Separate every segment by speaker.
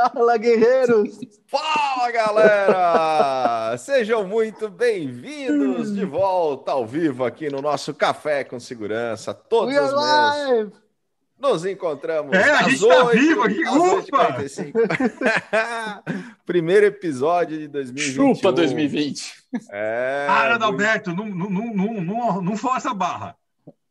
Speaker 1: Fala, guerreiros!
Speaker 2: Fala, galera! Sejam muito bem-vindos de volta ao vivo aqui no nosso Café com Segurança. Todos os meses nos encontramos.
Speaker 3: É, a gente 8, tá vivo aqui, ufa!
Speaker 2: Primeiro episódio de 2021.
Speaker 4: Chupa 2020.
Speaker 3: É, Para, Adalberto, não, não, não, não, não força a barra.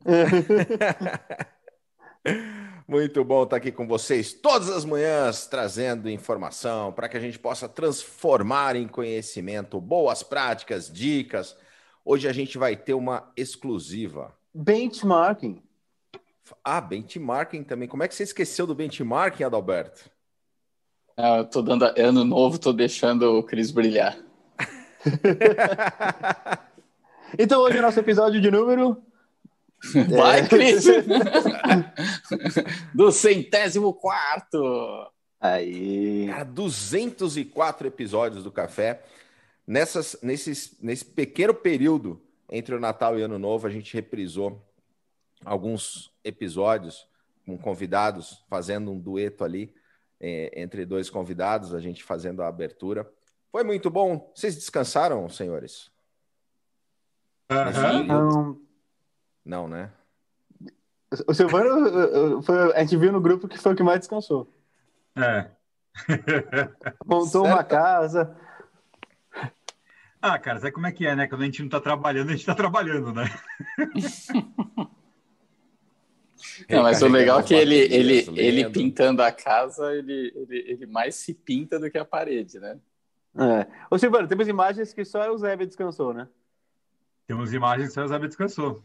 Speaker 2: Muito bom estar aqui com vocês todas as manhãs, trazendo informação para que a gente possa transformar em conhecimento, boas práticas, dicas. Hoje a gente vai ter uma exclusiva.
Speaker 1: Benchmarking.
Speaker 2: Ah, benchmarking também. Como é que você esqueceu do benchmarking, Adalberto?
Speaker 4: Ah, eu tô dando ano novo, tô deixando o Cris brilhar.
Speaker 1: então hoje é nosso episódio de número
Speaker 4: Vai, é. Cris! Do centésimo quarto!
Speaker 1: Aí.
Speaker 2: Cara, 204 episódios do Café. Nessas, nesses, nesse pequeno período entre o Natal e o Ano Novo, a gente reprisou alguns episódios com convidados, fazendo um dueto ali é, entre dois convidados, a gente fazendo a abertura. Foi muito bom. Vocês descansaram, senhores?
Speaker 1: Uhum.
Speaker 2: Não, né?
Speaker 1: O Silvano, foi, a gente viu no grupo que foi o que mais descansou.
Speaker 3: É.
Speaker 1: Montou certo. uma casa.
Speaker 3: Ah, cara, sabe como é que é, né? Quando a gente não tá trabalhando, a gente tá trabalhando, né?
Speaker 4: Não, mas o legal é que ele, ele, ele pintando a casa, ele, ele, ele mais se pinta do que a parede, né?
Speaker 1: É. Ô, Silvano, temos imagens que só o Zébia descansou, né?
Speaker 3: Temos imagens que só o Zébia descansou.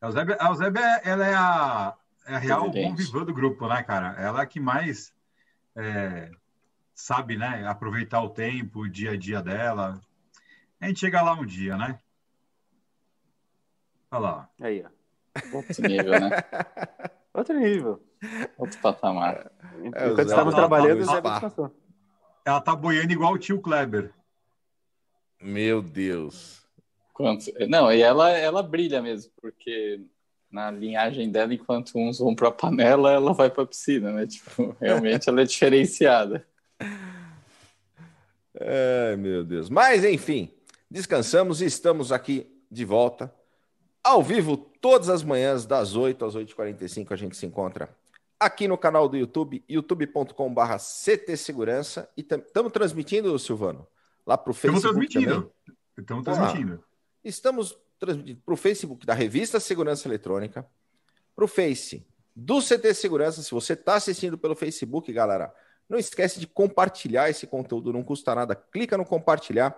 Speaker 3: A Eusébia, a Eusébia ela é a, é a real convivã do grupo, né, cara? Ela é que mais é, sabe, né, aproveitar o tempo, o dia a dia dela. A gente chega lá um dia, né? Olha lá.
Speaker 1: Aí, ó.
Speaker 4: Outro nível, né?
Speaker 1: Outro nível.
Speaker 4: Outro patamar.
Speaker 1: É, Enquanto estávamos trabalhando, Zé descansou.
Speaker 3: Ela tá boiando igual o tio Kleber.
Speaker 2: Meu Deus.
Speaker 4: Quanto... Não, e ela, ela brilha mesmo, porque na linhagem dela, enquanto uns vão para a panela, ela vai para a piscina, né? Tipo, realmente ela é diferenciada.
Speaker 2: Ai, meu Deus. Mas, enfim, descansamos e estamos aqui de volta, ao vivo, todas as manhãs, das 8 às 8h45, a gente se encontra aqui no canal do YouTube, youtube.com.br CT Segurança. E estamos transmitindo, Silvano? Lá para o Facebook. Estamos transmitindo.
Speaker 3: Estamos transmitindo.
Speaker 2: Estamos transmitindo para o Facebook da Revista Segurança Eletrônica, para o Face do CT Segurança. Se você está assistindo pelo Facebook, galera, não esquece de compartilhar esse conteúdo, não custa nada. Clica no compartilhar,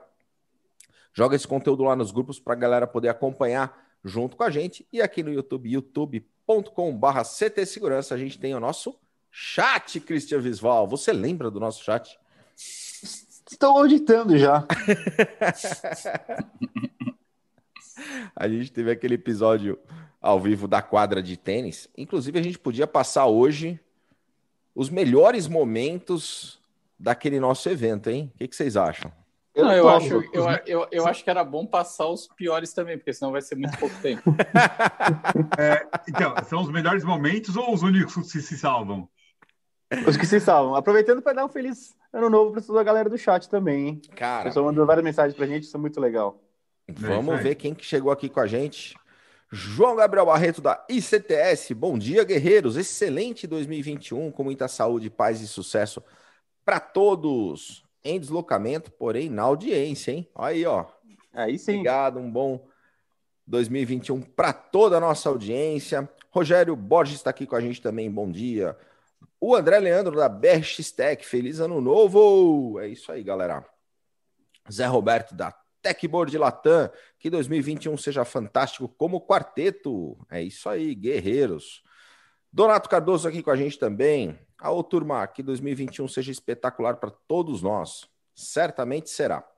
Speaker 2: joga esse conteúdo lá nos grupos para a galera poder acompanhar junto com a gente. E aqui no YouTube, youtube.com.br CT Segurança, a gente tem o nosso chat, Cristian Visval. Você lembra do nosso chat?
Speaker 1: Estou auditando já.
Speaker 2: A gente teve aquele episódio ao vivo da quadra de tênis. Inclusive, a gente podia passar hoje os melhores momentos daquele nosso evento, hein? O que, que vocês acham?
Speaker 4: Eu, Não, eu, acho, eu, eu, eu, acho que era bom passar os piores também, porque senão vai ser muito pouco tempo.
Speaker 3: É, então, são os melhores momentos ou os únicos que se salvam?
Speaker 1: Os que se salvam. Aproveitando para dar um feliz ano novo para toda a galera do chat também, hein?
Speaker 2: Cara.
Speaker 1: O pessoal mandou várias mensagens para a gente, isso é muito legal.
Speaker 2: Vamos é ver quem que chegou aqui com a gente. João Gabriel Barreto da ICTS. Bom dia, guerreiros. Excelente 2021 com muita saúde, paz e sucesso para todos. Em deslocamento, porém na audiência, hein? Aí, ó.
Speaker 1: Aí sim.
Speaker 2: Obrigado, um bom 2021 para toda a nossa audiência. Rogério Borges está aqui com a gente também. Bom dia. O André Leandro da BRX Tech. Feliz ano novo. É isso aí, galera. Zé Roberto da Techboard Latam, que 2021 seja fantástico como quarteto. É isso aí, guerreiros. Donato Cardoso aqui com a gente também. A ô turma, que 2021 seja espetacular para todos nós. Certamente será.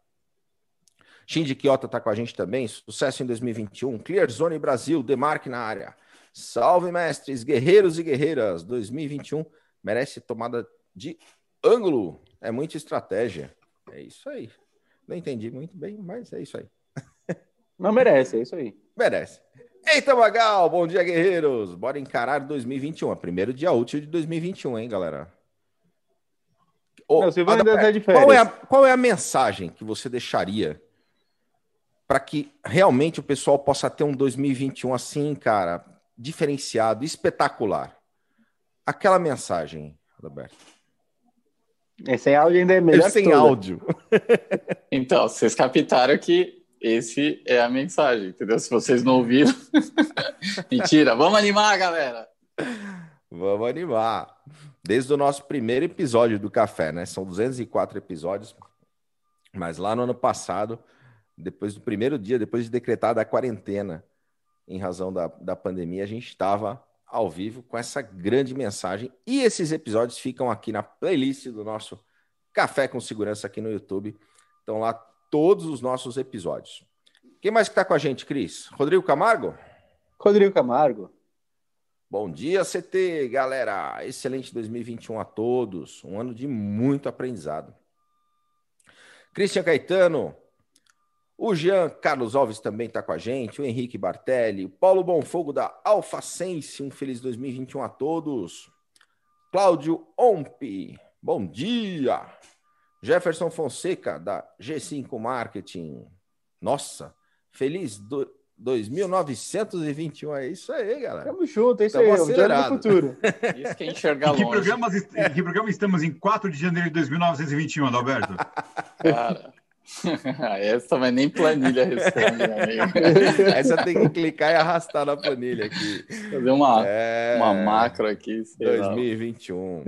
Speaker 2: Shinji Kyoto está com a gente também. Sucesso em 2021. Clear Zone Brasil, Demarque na área. Salve, mestres, guerreiros e guerreiras. 2021 merece tomada de ângulo. É muita estratégia. É isso aí. Não entendi muito bem, mas é isso aí.
Speaker 1: Não merece, é isso aí.
Speaker 2: Merece. Eita, Magal! Bom dia, guerreiros! Bora encarar 2021, é primeiro dia útil de 2021, hein, galera? Ô, Não, Silvano ainda tá de férias. Qual é, a, qual é a mensagem que você deixaria para que realmente o pessoal possa ter um 2021 assim, cara, diferenciado, espetacular? Aquela mensagem, Roberto.
Speaker 1: Esse áudio ainda é melhor.
Speaker 2: Sem áudio.
Speaker 4: então, vocês captaram que esse é a mensagem, entendeu? Se vocês não ouviram. Mentira, vamos animar, galera.
Speaker 2: Vamos animar. Desde o nosso primeiro episódio do Café, né? São 204 episódios. Mas lá no ano passado, depois do primeiro dia, depois de decretada a quarentena, em razão da, da pandemia, a gente estava ao vivo com essa grande mensagem. E esses episódios ficam aqui na playlist do nosso Café com Segurança aqui no YouTube. Estão lá todos os nossos episódios. Quem mais que está com a gente, Cris? Rodrigo Camargo?
Speaker 1: Rodrigo Camargo.
Speaker 2: Bom dia, CT, galera. Excelente 2021 a todos. Um ano de muito aprendizado. Cristian Caetano, o Jean Carlos Alves também está com a gente, o Henrique Bartelli, o Paulo Bonfogo da Alfacense, um feliz 2021 a todos. Cláudio Ompe, bom dia. Jefferson Fonseca, da G5 Marketing. Nossa, feliz do... 2921, é isso aí, galera.
Speaker 1: Tamo junto, é isso Tamo aí, acelerado.
Speaker 4: do futuro. Isso que é enxergar longe.
Speaker 3: Em que programa estamos em 4 de janeiro de 2921, Adalberto?
Speaker 4: Cara, Essa vai nem planilha responde, amigo.
Speaker 2: Essa tem que clicar e arrastar na planilha aqui.
Speaker 4: Fazer uma, é... uma macro aqui.
Speaker 2: 2021.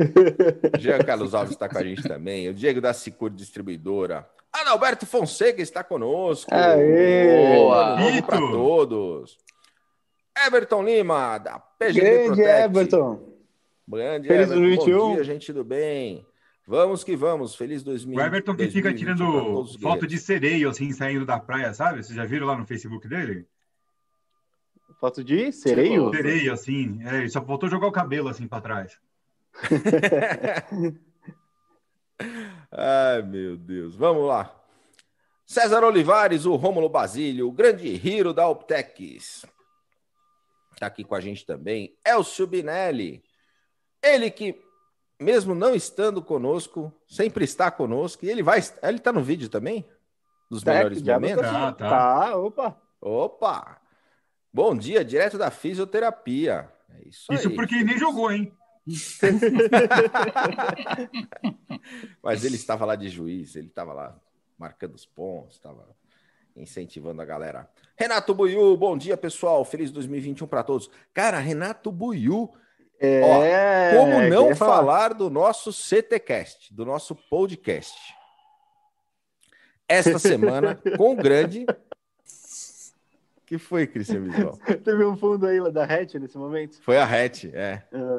Speaker 2: Jean Carlos Alves está com a gente também. O Diego da Sicur Distribuidora. Adalberto Fonseca está conosco.
Speaker 1: Aê!
Speaker 2: Boa! Para todos. Everton Lima, da PGD
Speaker 1: Grande Protect. Everton.
Speaker 2: Grande Feliz Everton. 2021. Bom dia, gente do bem. Vamos que vamos, feliz 2000.
Speaker 3: O Everton que fica tirando foto de sereio, assim, saindo da praia, sabe? Vocês já viram lá no Facebook dele?
Speaker 1: Foto de sereio?
Speaker 3: Sereio, assim. É, ele só faltou jogar o cabelo, assim, para trás.
Speaker 2: Ai, meu Deus. Vamos lá. César Olivares, o Rômulo Basílio, o grande hero da Optex. Está aqui com a gente também. Elcio Binelli. Ele que mesmo não estando conosco, sempre está conosco. E ele vai. Ele está no vídeo também? Dos tá, melhores momentos?
Speaker 1: Tá, tá. tá, opa.
Speaker 2: Opa! Bom dia, direto da fisioterapia.
Speaker 3: É isso, isso porque ele nem jogou, hein?
Speaker 2: Mas ele estava lá de juiz, ele estava lá marcando os pontos, estava incentivando a galera. Renato Buiu, bom dia, pessoal. Feliz 2021 para todos. Cara, Renato Buiu é, Ó, como não falar. falar do nosso CTcast, do nosso podcast? Esta semana, com o grande. que foi, Cristian Visual?
Speaker 1: Teve um fundo aí da Hatch nesse momento?
Speaker 2: Foi a Hatch, é. Uhum.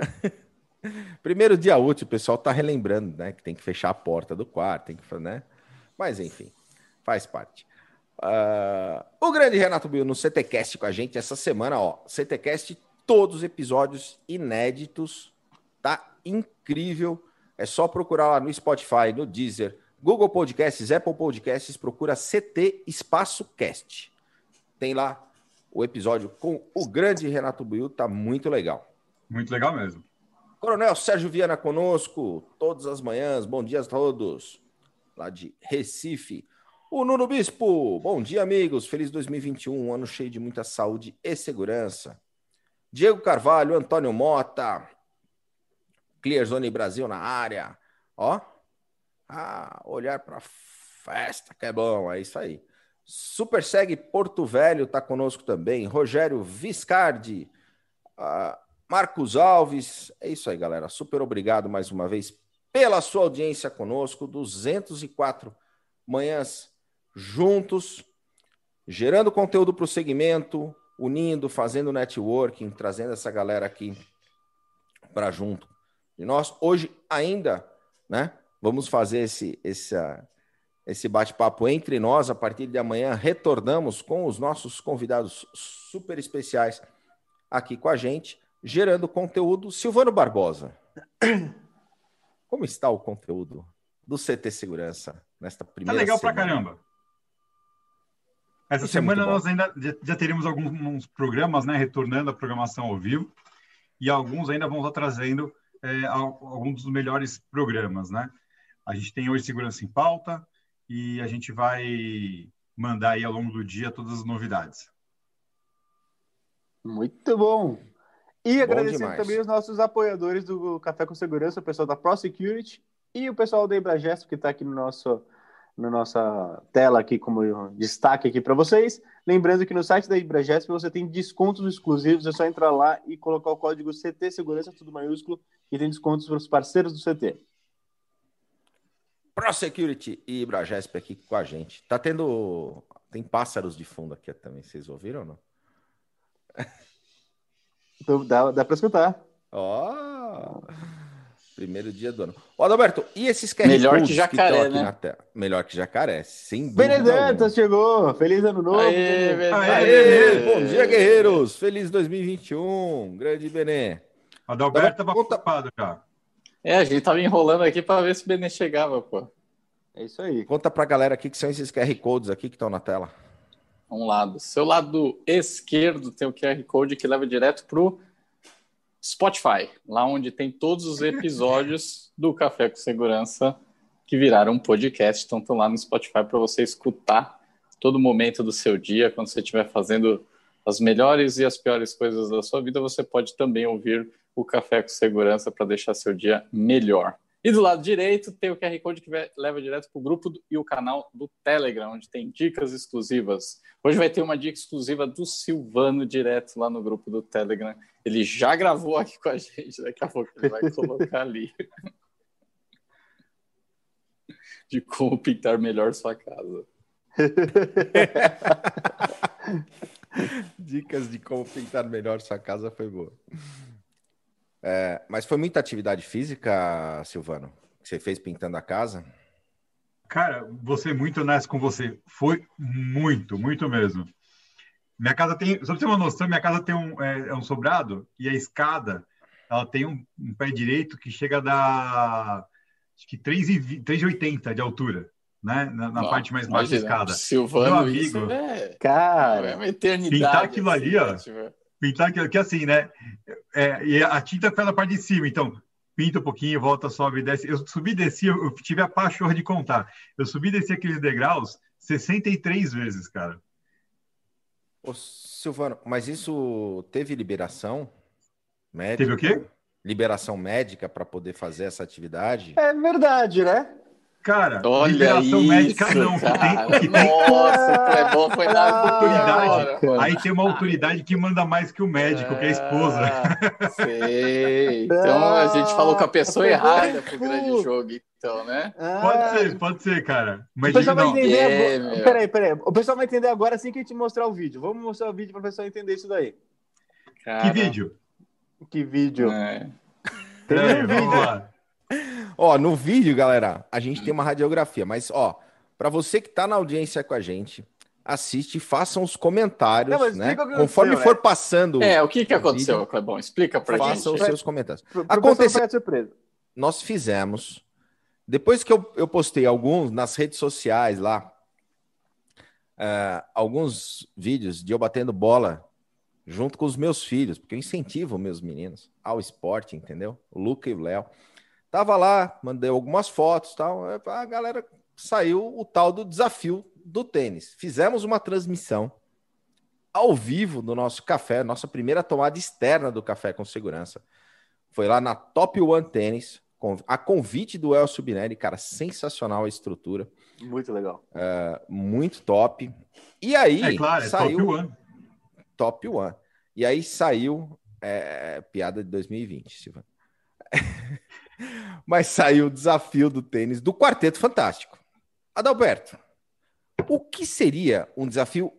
Speaker 2: Primeiro dia útil, o pessoal tá relembrando, né? Que tem que fechar a porta do quarto, tem que, né? Mas enfim, faz parte. Uh, o grande Renato Bill no CTcast com a gente essa semana, ó. CTcast todos os episódios inéditos. Tá incrível. É só procurar lá no Spotify, no Deezer, Google Podcasts, Apple Podcasts, procura CT Espaço Cast. Tem lá o episódio com o grande Renato Buiu, tá muito legal.
Speaker 3: Muito legal mesmo.
Speaker 2: Coronel Sérgio Viana conosco, todas as manhãs. Bom dia a todos. Lá de Recife. O Nuno Bispo, bom dia, amigos. Feliz 2021, um ano cheio de muita saúde e segurança. Diego Carvalho, Antônio Mota, Clearzone Brasil na área. Ó, ah, olhar para festa, que é bom, é isso aí. Super Seg Porto Velho está conosco também. Rogério Viscardi, uh, Marcos Alves. É isso aí, galera. Super obrigado mais uma vez pela sua audiência conosco. 204 manhãs juntos, gerando conteúdo para o segmento, unindo, fazendo networking, trazendo essa galera aqui para junto de nós. Hoje ainda, né? Vamos fazer esse, esse, esse bate-papo entre nós. A partir de amanhã, retornamos com os nossos convidados super especiais aqui com a gente, gerando conteúdo. Silvano Barbosa, como está o conteúdo do CT Segurança nesta primeira
Speaker 3: Tá legal
Speaker 2: semana?
Speaker 3: pra caramba. Essa Isso semana é nós ainda já, já teremos alguns programas, né, retornando à programação ao vivo, e alguns ainda vão estar trazendo é, alguns dos melhores programas, né? A gente tem hoje segurança em pauta e a gente vai mandar aí ao longo do dia todas as novidades.
Speaker 1: Muito bom. E bom agradecendo demais. também os nossos apoiadores do Café com Segurança, o pessoal da ProSecurity e o pessoal da Ibragesp que está aqui no nosso na nossa tela aqui como destaque aqui para vocês. Lembrando que no site da Ibragesp você tem descontos exclusivos, é só entrar lá e colocar o código CT Segurança, tudo maiúsculo, e tem descontos para os parceiros do CT.
Speaker 2: ProSecurity e Ibragesp aqui com a gente. Tá tendo. Tem pássaros de fundo aqui também, vocês ouviram ou não?
Speaker 1: Então, dá, dá para escutar.
Speaker 2: Ó! Oh. Primeiro dia do ano. Ô, Adalberto, e esses
Speaker 4: QR Melhor que jacaré, que né?
Speaker 2: Melhor que jacaré, sim.
Speaker 1: Benedetta chegou! Feliz ano novo!
Speaker 2: Aê, Aê, Aê, Bom dia, guerreiros! Feliz 2021! Grande Benê!
Speaker 3: Adalberto estava conta... ocupado já.
Speaker 4: É, a gente tava enrolando aqui para ver se o Benê chegava, pô.
Speaker 1: É isso aí.
Speaker 2: Conta pra galera aqui que são esses QR Codes aqui que estão na tela.
Speaker 4: Um lado. Seu lado esquerdo tem o QR Code que leva direto pro Spotify, lá onde tem todos os episódios do Café com Segurança que viraram um podcast, então estão lá no Spotify para você escutar todo momento do seu dia, quando você estiver fazendo as melhores e as piores coisas da sua vida, você pode também ouvir o Café com Segurança para deixar seu dia melhor. E do lado direito tem o QR Code que leva direto para o grupo e o canal do Telegram, onde tem dicas exclusivas. Hoje vai ter uma dica exclusiva do Silvano direto lá no grupo do Telegram. Ele já gravou aqui com a gente, daqui a pouco ele vai colocar ali. De como pintar melhor sua casa.
Speaker 2: Dicas de como pintar melhor sua casa foi boa. É, mas foi muita atividade física, Silvano, que você fez pintando a casa?
Speaker 3: Cara, vou ser muito honesto com você. Foi muito, muito mesmo. Minha casa tem, só pra você ter uma noção, minha casa tem um, é, é um sobrado e a escada, ela tem um, um pé direito que chega a dar, acho que 3,80 de altura, né? Na, na parte mais baixa da escada.
Speaker 4: Silvano, Meu amigo, isso é,
Speaker 1: cara,
Speaker 4: é uma eternidade.
Speaker 3: Pintar aquilo assim, ali, ó. Tipo pintar aquilo que assim, né? É, e a tinta foi na parte de cima, então pinta um pouquinho, volta, sobe, desce. Eu subi e desci, eu tive a pachorra de contar. Eu subi e desci aqueles degraus 63 vezes, cara.
Speaker 2: Ô, Silvano, mas isso teve liberação médica?
Speaker 3: Teve o quê?
Speaker 2: Liberação médica para poder fazer essa atividade?
Speaker 1: É verdade, né?
Speaker 3: Cara, Olha liberação isso, médica não.
Speaker 4: Cara. Que tem, que tem... Nossa, o bom foi na
Speaker 3: autoridade. Aí tem uma autoridade que manda mais que o médico, que é a esposa.
Speaker 4: Ah, sei. Então a gente falou com a pessoa errada pro grande jogo, então, né?
Speaker 3: Pode ser, pode ser, cara.
Speaker 1: Mas o pessoal vai entender é, agora. Peraí, peraí. O pessoal vai entender agora assim que a gente mostrar o vídeo. Vamos mostrar o vídeo para o pessoal entender isso daí.
Speaker 3: Cara... Que vídeo?
Speaker 1: Que vídeo? É.
Speaker 3: Tem um vídeo.
Speaker 2: Ó, no vídeo, galera, a gente tem uma radiografia, mas ó, para você que tá na audiência com a gente, assiste, façam os comentários, Não, né? Conforme for né? passando.
Speaker 4: É, o que que aconteceu, vídeo, Clebão? Explica pra
Speaker 2: façam
Speaker 4: gente.
Speaker 2: Façam os seus comentários. Aconteceu. surpresa. Nós fizemos. Depois que eu, eu postei alguns nas redes sociais lá, uh, alguns vídeos de eu batendo bola junto com os meus filhos, porque eu incentivo meus meninos ao esporte, entendeu? O Luca e o Léo. Tava lá, mandei algumas fotos tal. A galera saiu o tal do desafio do tênis. Fizemos uma transmissão ao vivo do nosso café, nossa primeira tomada externa do café com segurança. Foi lá na Top One Tênis, a convite do Elcio Binelli, cara, sensacional a estrutura.
Speaker 1: Muito legal.
Speaker 2: É, muito top. E aí
Speaker 3: é claro, é saiu Top One.
Speaker 2: Top One. E aí saiu é, piada de 2020, Silvano. Mas saiu o desafio do tênis do Quarteto Fantástico. Adalberto, o que seria um desafio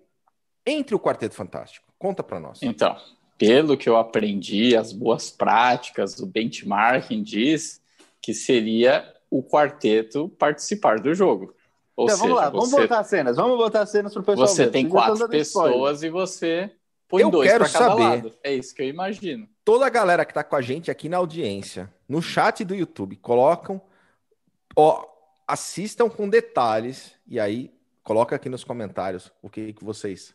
Speaker 2: entre o Quarteto Fantástico? Conta para nós.
Speaker 4: Então, pelo que eu aprendi, as boas práticas, o benchmarking diz que seria o quarteto participar do jogo.
Speaker 1: Ou então, seja, vamos lá, vamos você, botar cenas, vamos botar cenas para o pessoal.
Speaker 4: Você ver. tem quatro pessoas spoiler. e você põe eu dois para cada saber. lado. É isso que eu imagino
Speaker 2: toda a galera que está com a gente aqui na audiência, no chat do YouTube, colocam, ó, assistam com detalhes e aí coloca aqui nos comentários o que, que vocês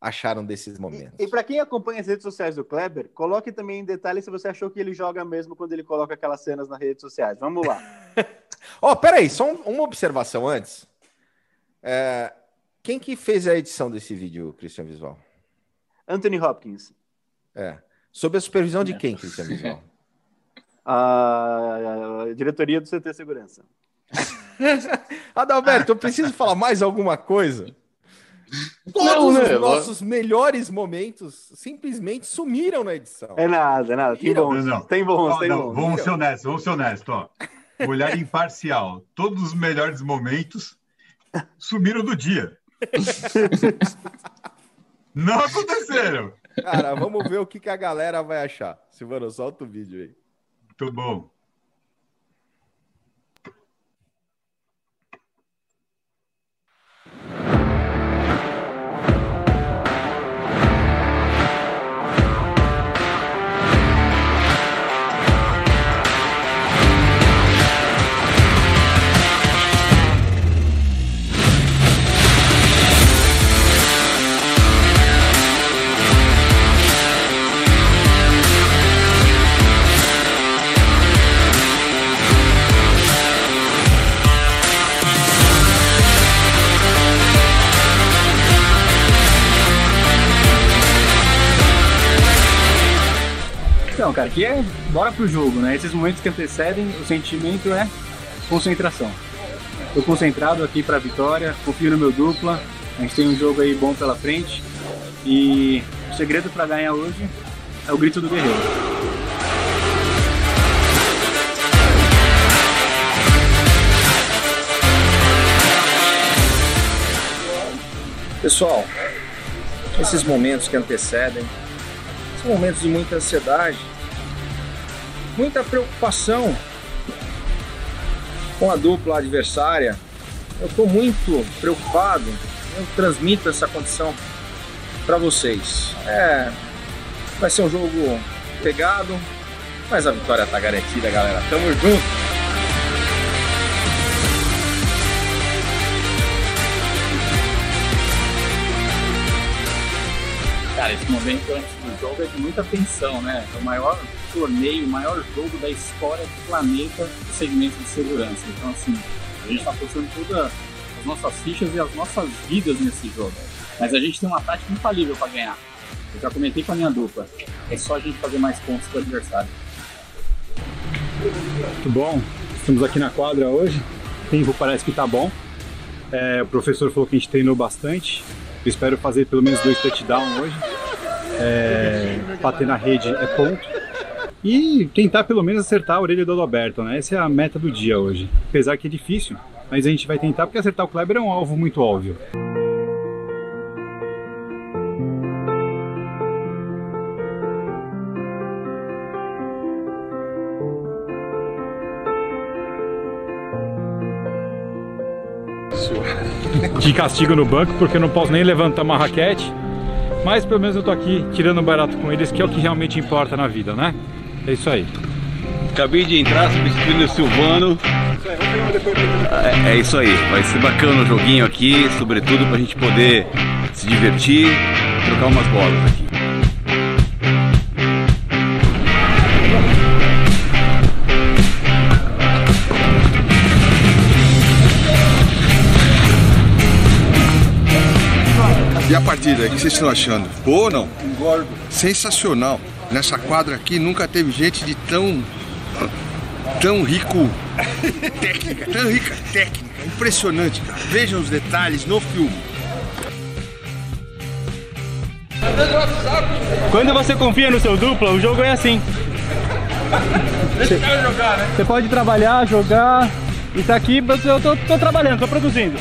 Speaker 2: acharam desses momentos.
Speaker 1: E, e para quem acompanha as redes sociais do Kleber, coloque também em detalhes se você achou que ele joga mesmo quando ele coloca aquelas cenas nas redes sociais. Vamos lá.
Speaker 2: Ó, oh, peraí, só um, uma observação antes. É, quem que fez a edição desse vídeo, Christian Visual?
Speaker 1: Anthony Hopkins.
Speaker 2: É. Sob a supervisão de é. quem, Christian Visual?
Speaker 1: A, a diretoria do CT Segurança.
Speaker 2: Adalberto, eu preciso falar mais alguma coisa? Todos não, os né? nossos melhores momentos simplesmente sumiram na edição.
Speaker 1: É nada, é nada. Tem bons, não, não. tem bons, tem bons.
Speaker 5: Vamos ser honestos, vamos ser honestos, ó. Olhar imparcial. Todos os melhores momentos sumiram do dia. não aconteceram.
Speaker 2: Cara, vamos ver o que, que a galera vai achar. Silvano, solta o vídeo aí.
Speaker 5: Muito bom.
Speaker 6: Então, cara, aqui é bora pro jogo, né? Esses momentos que antecedem, o sentimento é concentração. Tô concentrado aqui pra vitória, confio no meu dupla, a gente tem um jogo aí bom pela frente e o segredo para ganhar hoje é o grito do guerreiro.
Speaker 7: Pessoal, esses momentos que antecedem, são momentos de muita ansiedade, muita preocupação com a dupla adversária. Eu estou muito preocupado, eu transmito essa condição para vocês. É, vai ser um jogo pegado, mas a vitória está garantida, galera. Tamo junto!
Speaker 6: Cara, esse momento antes do jogo é de muita tensão, né? É o maior torneio, o maior jogo da história do planeta do segmento de segurança. Então, assim, a gente está apostando todas as nossas fichas e as nossas vidas nesse jogo. Mas a gente tem uma tática infalível para ganhar. Eu já comentei com a minha dupla. É só a gente fazer mais pontos para o adversário.
Speaker 3: Muito bom. Estamos aqui na quadra hoje. O tempo parece que está bom. É, o professor falou que a gente treinou bastante. Eu espero fazer pelo menos dois touchdowns hoje. É, bater na rede é ponto. E tentar pelo menos acertar a orelha do Adalberto, né? Essa é a meta do dia hoje. Apesar que é difícil, mas a gente vai tentar porque acertar o Kleber é um alvo muito óbvio. de castigo no banco, porque eu não posso nem levantar uma raquete. Mas pelo menos eu tô aqui tirando um barato com eles, que é o que realmente importa na vida, né? É isso aí.
Speaker 8: Acabei de entrar substituindo o Silvano. É, é, isso aí, vai ser bacana o joguinho aqui, sobretudo pra gente poder se divertir, trocar umas bolas aqui.
Speaker 9: E a partida, o que vocês estão achando? Boa ou não? Engordo. Sensacional. Nessa quadra aqui nunca teve gente de tão. tão rico. técnica, tão rica técnica. Impressionante, cara. Vejam os detalhes no filme.
Speaker 6: Quando você confia no seu dupla, o jogo é assim.
Speaker 5: Deixa o cara jogar, né?
Speaker 6: Você pode trabalhar, jogar. E tá aqui, eu tô, tô trabalhando, tô produzindo.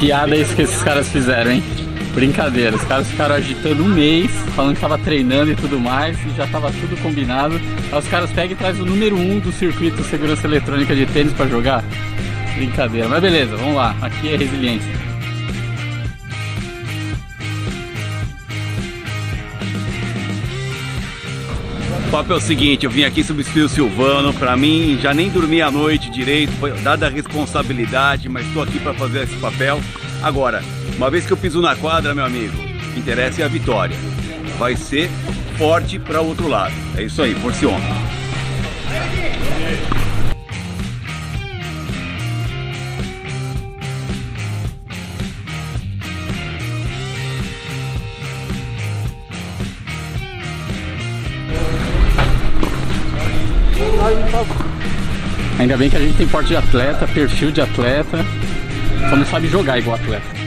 Speaker 6: Piada isso que esses caras fizeram, hein? Brincadeira, os caras ficaram agitando um mês, falando que tava treinando e tudo mais, e já tava tudo combinado. Aí os caras pegam e trazem o número 1 um do circuito de segurança eletrônica de tênis para jogar. Brincadeira, mas beleza, vamos lá, aqui é resiliência.
Speaker 8: Papo é o seguinte, eu vim aqui substituir o Silvano, para mim já nem dormi a noite direito, foi dada a responsabilidade, mas estou aqui para fazer esse papel. Agora, uma vez que eu piso na quadra, meu amigo, o que interessa é a vitória. Vai ser forte para o outro lado. É isso aí, força
Speaker 4: Ainda bem que a gente tem porte de atleta, perfil de atleta, só não sabe jogar igual atleta.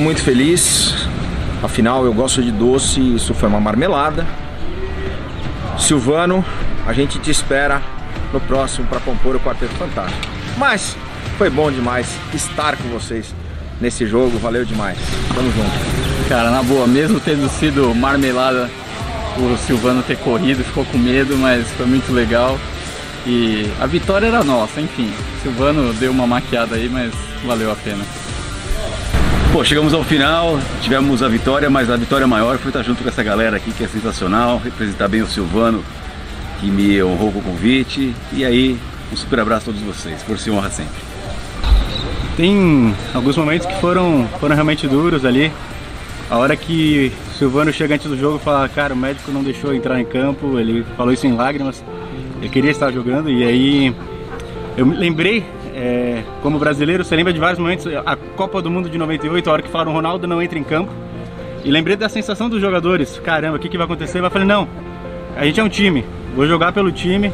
Speaker 7: Estou muito feliz. Afinal, eu gosto de doce, isso foi uma marmelada. Silvano, a gente te espera no próximo para compor o Quarteto Fantástico. Mas foi bom demais estar com vocês nesse jogo, valeu demais. Tamo junto.
Speaker 4: Cara, na boa, mesmo tendo sido marmelada, o Silvano ter corrido, ficou com medo, mas foi muito legal. E a vitória era nossa, enfim. Silvano deu uma maquiada aí, mas valeu a pena.
Speaker 8: Pô, chegamos ao final, tivemos a vitória, mas a vitória maior foi estar junto com essa galera aqui que é sensacional, representar bem o Silvano, que me honrou com o convite. E aí, um super abraço a todos vocês, por se honra sempre.
Speaker 6: Tem alguns momentos que foram, foram realmente duros ali. A hora que o Silvano chega antes do jogo e fala, cara, o médico não deixou entrar em campo, ele falou isso em lágrimas, ele queria estar jogando, e aí eu me lembrei é, como brasileiro, você lembra de vários momentos, a Copa do Mundo de 98, a hora que falaram Ronaldo não entra em campo. E lembrei da sensação dos jogadores, caramba, o que, que vai acontecer? Eu falei, não, a gente é um time, vou jogar pelo time.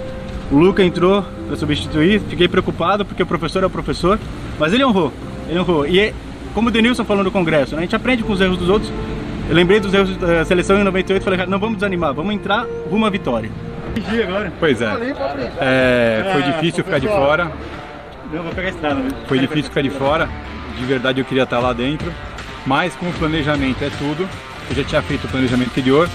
Speaker 6: O Luca entrou para substituir, fiquei preocupado porque o professor é o professor, mas ele honrou, ele honrou. E como o Denilson falou no congresso, né, a gente aprende com os erros dos outros. Eu lembrei dos erros da seleção em 98 falei, não vamos desanimar, vamos entrar rumo à vitória.
Speaker 10: Pois é, é foi difícil ficar de fora,
Speaker 6: não, vou pegar a estrada. Né?
Speaker 10: Foi difícil ficar de fora. De verdade eu queria estar lá dentro. Mas como o planejamento é tudo, eu já tinha feito o planejamento anterior.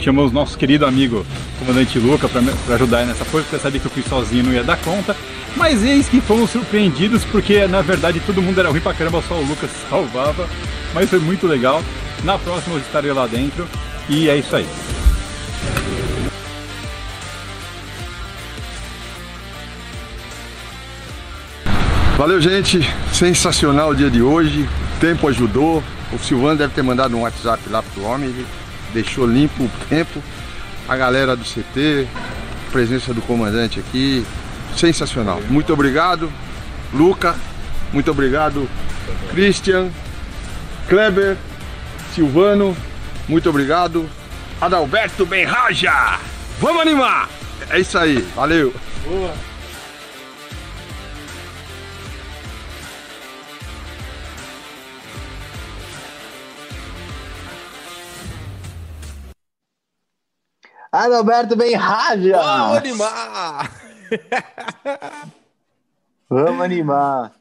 Speaker 10: Chamou o nosso querido amigo, comandante Luca, para ajudar nessa coisa, porque sabia que eu fui sozinho não ia dar conta. Mas eis que fomos surpreendidos, porque na verdade todo mundo era ruim pra caramba, só o Lucas salvava. Mas foi muito legal. Na próxima eu estarei lá dentro. E é isso aí.
Speaker 9: Valeu, gente. Sensacional o dia de hoje. O tempo ajudou. O Silvano deve ter mandado um WhatsApp lá pro homem. Ele deixou limpo o tempo. A galera do CT, presença do comandante aqui. Sensacional. Muito obrigado, Luca. Muito obrigado, Christian, Kleber, Silvano. Muito obrigado. Adalberto Benraja. Vamos animar! É isso aí. Valeu. Boa.
Speaker 1: Adalberto bem rádio.
Speaker 2: Vamos animar!
Speaker 1: Vamos animar.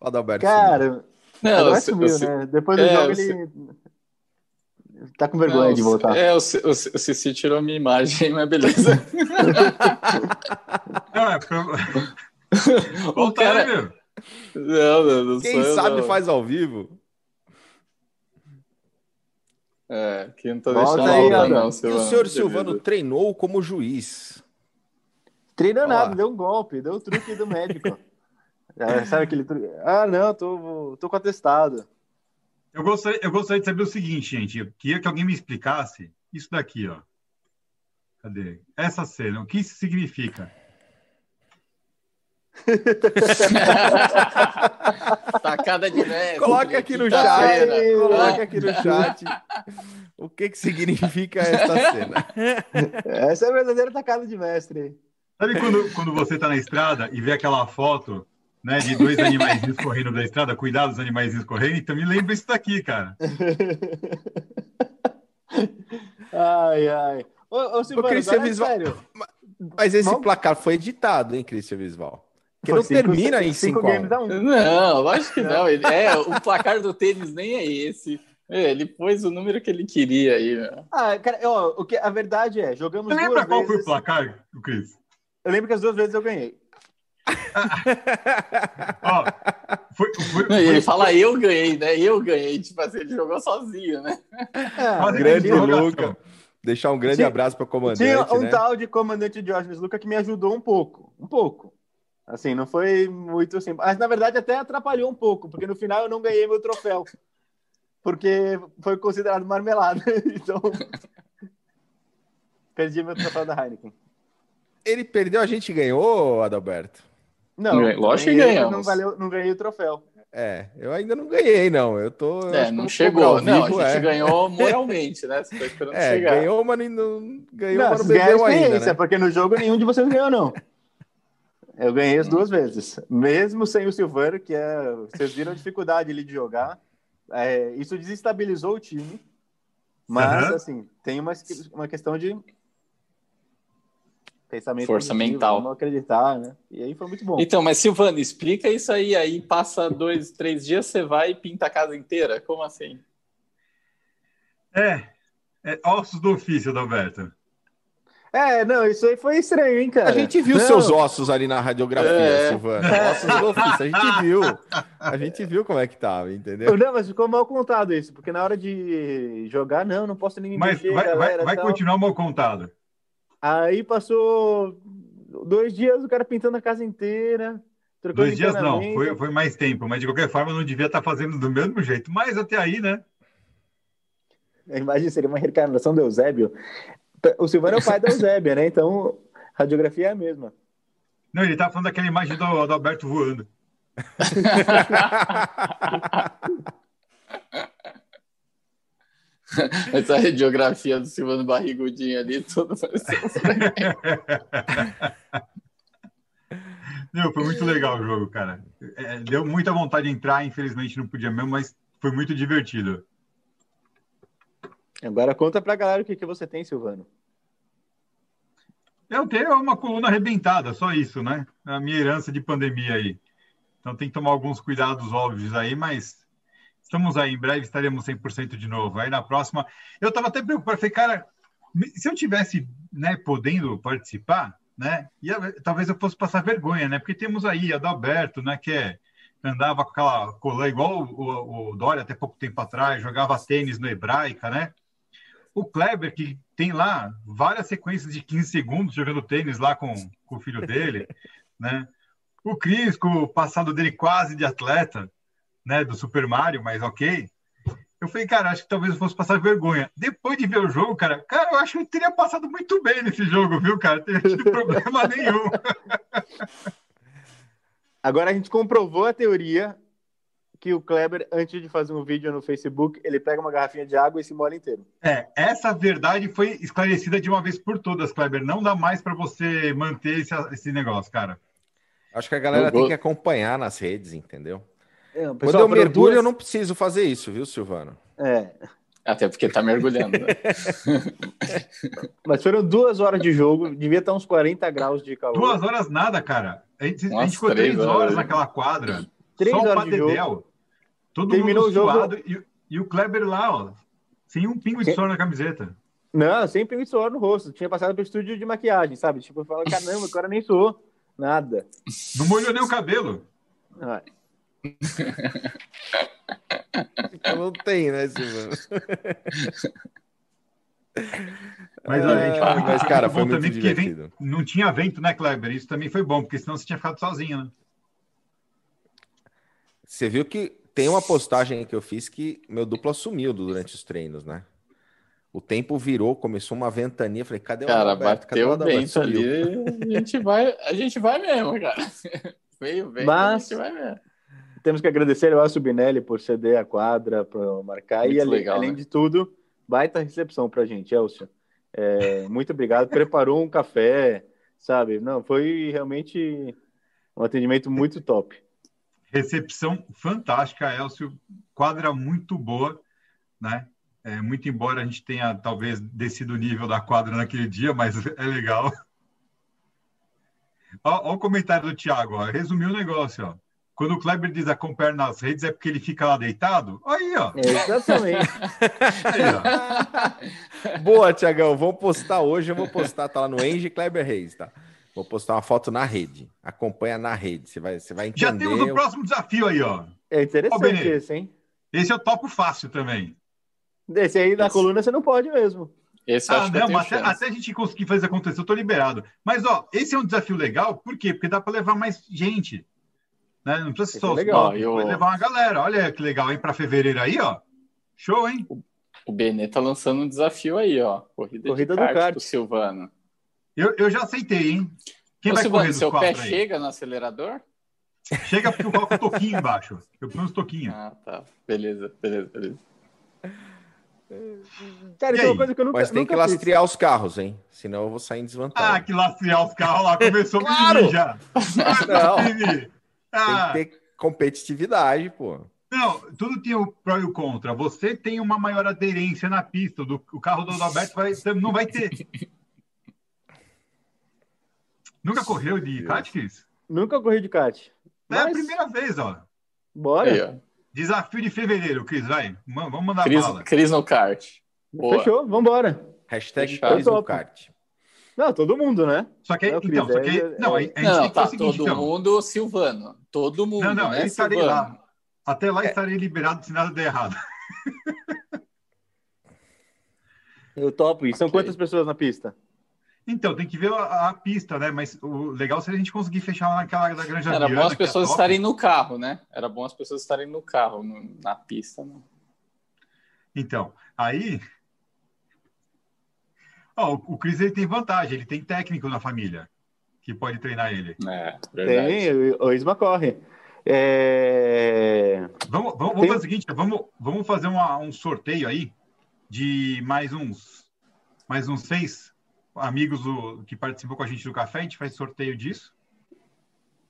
Speaker 2: Adalberto.
Speaker 1: Cara, não, Adalberto sumiu, né? Depois do é, jogo ele tá com vergonha não, de voltar.
Speaker 4: É, o, o, o Cici tirou minha imagem, mas beleza.
Speaker 3: não, é pra... Voltar, cara... meu.
Speaker 4: Não, não, não
Speaker 2: Quem sabe não. faz ao vivo.
Speaker 4: É, que não tá Volta deixando aí,
Speaker 2: não, não, E o senhor Silvano treinou como juiz.
Speaker 1: Treinou nada, deu um golpe, deu o truque do médico. é, sabe aquele truque? Ah, não, tô, tô com atestado.
Speaker 3: Eu gostaria, eu gostaria de saber o seguinte, gente. Eu queria que alguém me explicasse isso daqui, ó. Cadê? Essa cena, o que isso significa?
Speaker 4: Tacada de mestre.
Speaker 2: Coloca aqui no chat. Coloca aqui no chat. O que que significa esta cena?
Speaker 1: Essa é a verdadeira tacada de mestre.
Speaker 3: Sabe quando, quando você tá na estrada e vê aquela foto né, de dois animais correndo da estrada, cuidar dos animais correndo, então me lembra isso daqui, cara.
Speaker 1: ai, ai. Ô, ô Silvano, Cristian
Speaker 2: Visval... sério. Mas esse placar foi editado, hein, Cristian Visval? Que não cinco, termina cinco, em cinco, cinco games a um.
Speaker 4: Não, lógico que não. Ele, é, o placar do tênis nem é esse. É, ele pôs o número que ele queria aí. Né?
Speaker 1: Ah, cara, ó, o que, a verdade é, jogamos Você
Speaker 3: lembra qual
Speaker 1: vezes...
Speaker 3: foi o placar, Cris?
Speaker 1: Eu lembro que as duas vezes eu ganhei.
Speaker 4: ó, foi, foi, foi, ele fala eu ganhei, né? Eu ganhei, tipo assim, ele jogou sozinho, né?
Speaker 2: É, grande Luca. Deixar um grande abraço para o comandante. Tinha
Speaker 1: um
Speaker 2: né?
Speaker 1: tal de comandante Diógenes Luca que me ajudou um pouco. Um pouco. Assim, não foi muito assim. Mas na verdade até atrapalhou um pouco, porque no final eu não ganhei meu troféu. Porque foi considerado marmelada. Então. Perdi meu troféu da Heineken.
Speaker 2: Ele perdeu, a gente ganhou, Adalberto?
Speaker 1: Não,
Speaker 4: lógico que ganhamos.
Speaker 1: Não, valeu, não ganhei o troféu.
Speaker 2: É, eu ainda não ganhei, não. Eu tô.
Speaker 4: É, não chegou. Não, vivo, a gente é. ganhou moralmente, né? Você tá esperando é, chegar.
Speaker 2: Ganhou, mas não, ganhou, não, mas não bebeu ainda. Né?
Speaker 1: Porque no jogo nenhum de vocês ganhou, não. Eu ganhei as duas vezes. Mesmo sem o Silvano, que é. Vocês viram a dificuldade ali de jogar. É, isso desestabilizou o time. Mas, uhum. assim, tem uma, uma questão de pensamento
Speaker 4: força mental.
Speaker 1: Vamos acreditar, né? E aí foi muito bom.
Speaker 4: Então, mas Silvano, explica isso aí. Aí passa dois, três dias, você vai e pinta a casa inteira. Como assim?
Speaker 3: É, é ossos do ofício, Adalberto.
Speaker 1: É, não, isso aí foi estranho, hein, cara?
Speaker 2: A gente viu não. seus ossos ali na radiografia, é. Silvano. Ossos do ofício, a gente viu. A gente viu como é que tava, entendeu?
Speaker 1: Não, mas ficou mal contado isso, porque na hora de jogar, não, não posso nem me
Speaker 3: Mas mexer, vai, galera, vai, vai continuar mal contado.
Speaker 1: Aí passou dois dias o cara pintando a casa inteira.
Speaker 3: Dois dias não, foi, foi mais tempo, mas de qualquer forma não devia estar fazendo do mesmo jeito. Mas até aí, né?
Speaker 1: A imagem seria uma reencarnação do Eusébio. O Silvano é o pai da Eusébia, né? Então, a radiografia é a mesma.
Speaker 3: Não, ele tá falando daquela imagem do, do Alberto voando.
Speaker 4: Essa radiografia do Silvano Barrigudinho ali, tudo
Speaker 3: Meu, foi muito legal o jogo, cara. É, deu muita vontade de entrar, infelizmente não podia mesmo, mas foi muito divertido.
Speaker 1: Agora conta pra galera o que, que você tem, Silvano.
Speaker 3: Eu tenho uma coluna arrebentada, só isso, né? A minha herança de pandemia aí. Então tem que tomar alguns cuidados óbvios aí, mas Estamos aí, em breve estaremos 100% de novo. Aí na próxima, eu estava até preocupado, falei, cara, se eu tivesse, né, podendo participar, né, ia, talvez eu fosse passar vergonha, né, porque temos aí a Adalberto, né, que é, andava com aquela colã igual o, o, o Dória até pouco tempo atrás, jogava tênis no Hebraica, né, o Kleber, que tem lá várias sequências de 15 segundos jogando tênis lá com, com o filho dele, né, o Cris, com o passado dele quase de atleta, né, do Super Mario, mas ok. Eu falei, cara, acho que talvez eu fosse passar vergonha. Depois de ver o jogo, cara, cara, eu acho que eu teria passado muito bem nesse jogo, viu, cara? Não teria tido problema nenhum.
Speaker 1: Agora a gente comprovou a teoria que o Kleber, antes de fazer um vídeo no Facebook, ele pega uma garrafinha de água e se molha inteiro.
Speaker 3: É, essa verdade foi esclarecida de uma vez por todas, Kleber. Não dá mais para você manter esse, esse negócio, cara.
Speaker 2: Acho que a galera tem que acompanhar nas redes, entendeu? É, Quando eu mergulho, duas... eu não preciso fazer isso, viu, Silvano?
Speaker 1: É.
Speaker 4: Até porque tá mergulhando. Né?
Speaker 1: Mas foram duas horas de jogo, devia estar uns 40 graus de calor.
Speaker 3: Duas horas nada, cara. A gente, Nossa, a gente ficou três, horas, horas naquela quadra. Três só horas o Padedel. Todo Terminou mundo suado. O jogo... e, e, o Kleber lá, ó, sem um pingo de suor na camiseta.
Speaker 1: Não, sem pingo de suor no rosto. Tinha passado pro estúdio de maquiagem, sabe? Tipo, eu falo, caramba, agora nem suou. Nada.
Speaker 3: Não molhou nem o cabelo.
Speaker 1: Ah,
Speaker 2: não tem, né, Silvano?
Speaker 3: Mas, a gente, ah, mas cara, foi muito divertido. não tinha vento, né, Kleber? Isso também foi bom, porque senão você tinha ficado sozinho, né?
Speaker 2: Você viu que tem uma postagem que eu fiz que meu duplo sumiu durante os treinos, né? O tempo virou, começou uma ventania. Falei, cadê o
Speaker 4: cara? Alberto? Bateu cadê o vento ali. A gente vai, a gente vai mesmo, cara. Veio, veio,
Speaker 1: Mas...
Speaker 4: a gente vai mesmo
Speaker 1: temos que agradecer ao Elcio Binelli por ceder a quadra para marcar. Muito e além, legal, além né? de tudo, baita recepção para a gente, Elcio. É, muito obrigado. Preparou um café, sabe? Não, foi realmente um atendimento muito top.
Speaker 3: Recepção fantástica, Elcio. Quadra muito boa, né? É, muito embora a gente tenha talvez descido o nível da quadra naquele dia, mas é legal. Olha o comentário do Thiago, ó. resumiu o negócio. Ó. Quando o Kleber diz acompanhar nas redes é porque ele fica lá deitado? Aí, ó.
Speaker 1: Exatamente.
Speaker 2: Aí, ó. Boa, Tiagão. Vou postar hoje, eu vou postar, tá lá no Enge Kleber Reis, tá? Vou postar uma foto na rede. Acompanha na rede. Você vai, você vai entender.
Speaker 3: Já temos o próximo desafio aí, ó.
Speaker 1: É interessante esse, hein?
Speaker 3: Esse eu topo fácil também.
Speaker 1: Esse aí na esse... coluna você não pode mesmo.
Speaker 3: Esse ah, não, mas até, até, a gente conseguir fazer acontecer, eu tô liberado. Mas, ó, esse é um desafio legal, por quê? Porque dá para levar mais gente. Né? Não precisa ser só é legal. Eu... Vai levar uma galera. Olha que legal, hein? Para fevereiro aí, ó. Show, hein?
Speaker 4: O Benê tá lançando um desafio aí, ó. Corrida, Corrida de kart do kart. pro Silvano.
Speaker 3: Eu, eu já aceitei, hein?
Speaker 4: Quem Ô, vai Silvano, correr seu pé aí? chega no acelerador?
Speaker 3: Chega porque eu coloco o toquinho embaixo. Eu ponho os toquinhos.
Speaker 4: Ah, tá. Beleza, beleza, beleza.
Speaker 2: Cara, é uma coisa que eu nunca Mas tem nunca que lastrear fiz. os carros, hein? Senão eu vou sair em desvantagem.
Speaker 3: Ah, que lastrear os carros lá. Começou claro! já.
Speaker 2: Não. Ah. Tem que ter competitividade, pô.
Speaker 3: Não, tudo tem o pró e o contra. Você tem uma maior aderência na pista. Do, o carro do Adalberto vai, não vai ter. Nunca correu de kart, Cris?
Speaker 1: Nunca corri de kart.
Speaker 3: É a primeira vez, ó.
Speaker 1: Bora. Aí, ó.
Speaker 3: Desafio de fevereiro, Cris, vai. Vamos mandar
Speaker 4: Cris,
Speaker 3: bala.
Speaker 4: Cris no kart.
Speaker 1: Boa. Fechou, vambora.
Speaker 2: Hashtag Cris no kart.
Speaker 1: Não, todo mundo, né?
Speaker 3: Só que, é, então, só que, é, não, a,
Speaker 4: gente não, tá, seguinte, todo então. mundo Silvano. Todo mundo, Não, não, né, eu estarei Silvano? lá.
Speaker 3: Até lá é. estarei liberado se nada der errado.
Speaker 1: Eu topo. E são okay. quantas pessoas na pista?
Speaker 3: Então, tem que ver a, a, pista, né? Mas o legal seria a gente conseguir fechar lá naquela da Granja
Speaker 4: Era Viana, bom as é pessoas é estarem no carro, né? Era bom as pessoas estarem no carro, no, na pista, né?
Speaker 3: Então, aí... Oh, o, o Cris ele tem vantagem, ele tem técnico na família que pode treinar ele.
Speaker 1: É, verdade. Tem, o Isma corre. É...
Speaker 3: Vamos, vamos, vamos fazer o seguinte, vamos, vamos fazer uma, um sorteio aí de mais uns mais uns seis amigos do, que participam com a gente do café, a gente faz sorteio disso.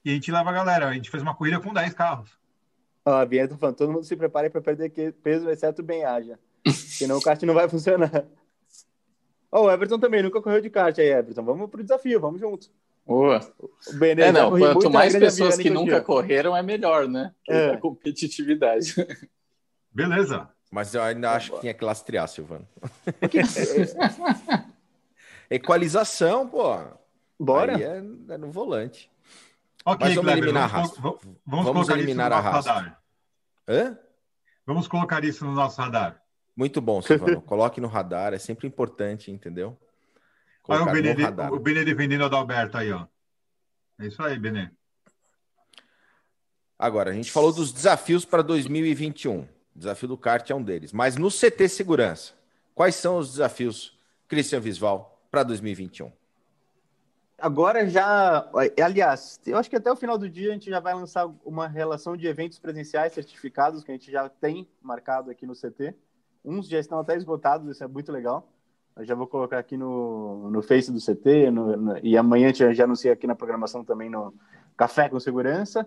Speaker 3: E a gente leva a galera. A gente faz uma corrida com 10 carros.
Speaker 1: Ó, a Bianca tá falando, todo mundo se prepare para perder peso, exceto o Ben Haja. Senão o kart não vai funcionar. Ó, oh, o Everton também nunca correu de kart aí, Everton. Vamos pro desafio, vamos junto.
Speaker 4: Boa. É, não, quanto mais pessoas que nunca correram, é melhor, né? É. A competitividade.
Speaker 3: Beleza.
Speaker 2: Mas eu ainda acho que tinha que lastrear, Silvano. Equalização, pô.
Speaker 1: Bora.
Speaker 2: Aí é, é no volante.
Speaker 3: Ok, Mas vamos Kleber, eliminar vamos, a Vamos, vamos, vamos eliminar a raça.
Speaker 2: Hã?
Speaker 3: Vamos colocar isso no nosso radar.
Speaker 2: Muito bom, Silvano. Coloque no radar, é sempre importante, entendeu?
Speaker 3: Olha o Benê, o Benê defendendo o Adalberto aí, ó. É isso aí, Benê.
Speaker 2: Agora, a gente falou dos desafios para 2021. O desafio do kart é um deles. Mas no CT Segurança, quais são os desafios, Christian Visval, para 2021?
Speaker 1: Agora já, aliás, eu acho que até o final do dia a gente já vai lançar uma relação de eventos presenciais certificados que a gente já tem marcado aqui no CT. Uns já estão até esgotados, isso é muito legal. Eu já vou colocar aqui no, no Face do CT no, no, e amanhã a gente já anuncia aqui na programação também no Café com Segurança.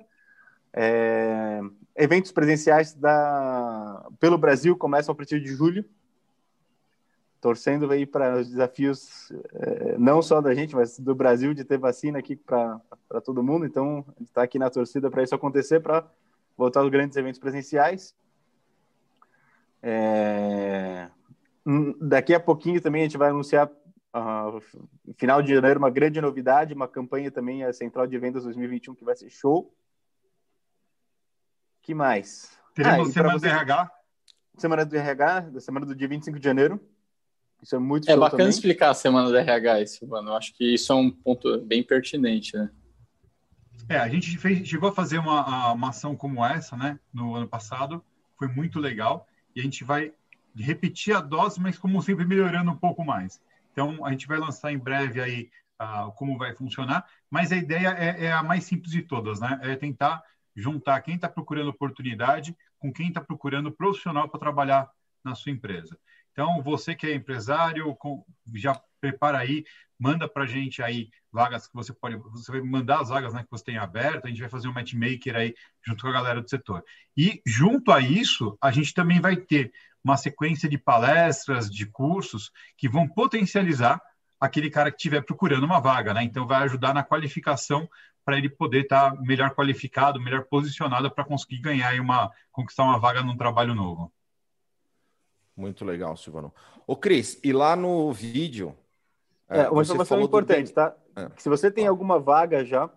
Speaker 1: É, eventos presenciais da, pelo Brasil começam a partir de julho torcendo aí para os desafios é, não só da gente, mas do Brasil de ter vacina aqui para todo mundo. Então, está aqui na torcida para isso acontecer, para voltar aos grandes eventos presenciais. É... Daqui a pouquinho também a gente vai anunciar, uh, final de janeiro, uma grande novidade, uma campanha também, a Central de Vendas 2021, que vai ser show. que mais?
Speaker 3: Teremos ah, Semana você... do RH.
Speaker 1: Semana do RH, da semana do dia 25 de janeiro. Isso é muito
Speaker 4: É bacana também. explicar a semana da RH, isso, mano. Eu acho que isso é um ponto bem pertinente, né?
Speaker 3: É, a gente fez, chegou a fazer uma, uma ação como essa, né, no ano passado, foi muito legal, e a gente vai repetir a dose, mas como sempre melhorando um pouco mais. Então, a gente vai lançar em breve aí uh, como vai funcionar, mas a ideia é, é, a mais simples de todas, né, é tentar juntar quem está procurando oportunidade com quem está procurando profissional para trabalhar na sua empresa. Então, você que é empresário, já prepara aí, manda para a gente aí vagas que você pode, você vai mandar as vagas né, que você tem aberto, a gente vai fazer um matchmaker aí junto com a galera do setor. E junto a isso, a gente também vai ter uma sequência de palestras, de cursos que vão potencializar aquele cara que estiver procurando uma vaga, né? Então vai ajudar na qualificação para ele poder estar tá melhor qualificado, melhor posicionado para conseguir ganhar uma conquistar uma vaga num trabalho novo.
Speaker 2: Muito legal, Silvano. Ô, Cris, e lá no vídeo.
Speaker 1: É, uma informação importante, do... tá? É. Se você tem alguma vaga já